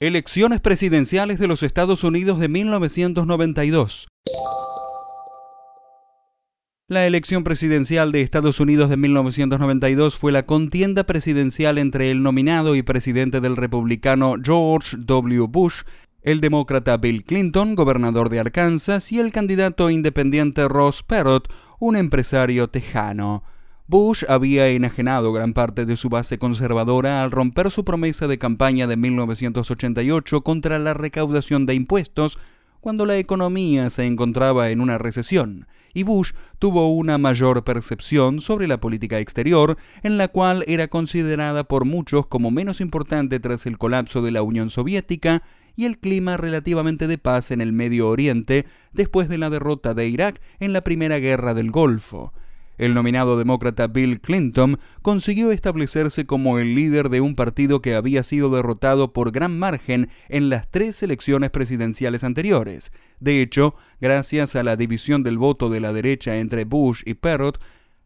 Elecciones presidenciales de los Estados Unidos de 1992. La elección presidencial de Estados Unidos de 1992 fue la contienda presidencial entre el nominado y presidente del republicano George W. Bush, el demócrata Bill Clinton, gobernador de Arkansas, y el candidato independiente Ross Perot, un empresario tejano. Bush había enajenado gran parte de su base conservadora al romper su promesa de campaña de 1988 contra la recaudación de impuestos cuando la economía se encontraba en una recesión, y Bush tuvo una mayor percepción sobre la política exterior, en la cual era considerada por muchos como menos importante tras el colapso de la Unión Soviética y el clima relativamente de paz en el Medio Oriente después de la derrota de Irak en la Primera Guerra del Golfo. El nominado demócrata Bill Clinton consiguió establecerse como el líder de un partido que había sido derrotado por gran margen en las tres elecciones presidenciales anteriores. De hecho, gracias a la división del voto de la derecha entre Bush y Perot,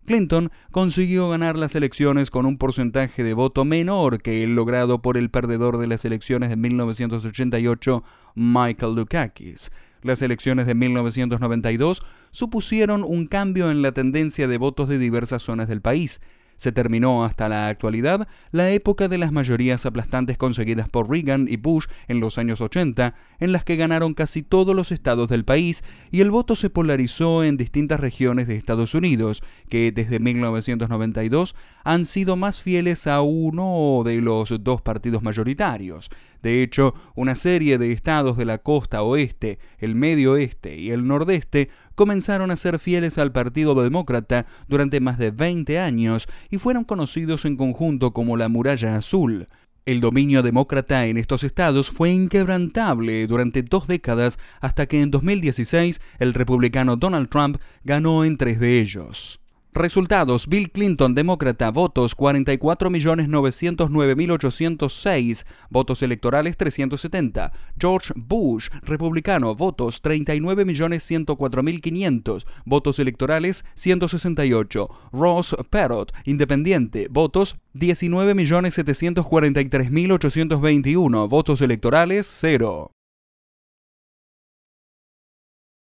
Clinton consiguió ganar las elecciones con un porcentaje de voto menor que el logrado por el perdedor de las elecciones de 1988, Michael Dukakis. Las elecciones de 1992 supusieron un cambio en la tendencia de votos de diversas zonas del país. Se terminó hasta la actualidad la época de las mayorías aplastantes conseguidas por Reagan y Bush en los años 80, en las que ganaron casi todos los estados del país y el voto se polarizó en distintas regiones de Estados Unidos, que desde 1992 han sido más fieles a uno de los dos partidos mayoritarios. De hecho, una serie de estados de la costa oeste, el medio oeste y el nordeste comenzaron a ser fieles al Partido Demócrata durante más de 20 años y fueron conocidos en conjunto como la Muralla Azul. El dominio demócrata en estos estados fue inquebrantable durante dos décadas hasta que en 2016 el republicano Donald Trump ganó en tres de ellos. Resultados: Bill Clinton, demócrata, votos 44.909.806, votos electorales 370. George Bush, republicano, votos 39.104.500, votos electorales 168. Ross Perot, independiente, votos 19.743.821, votos electorales 0.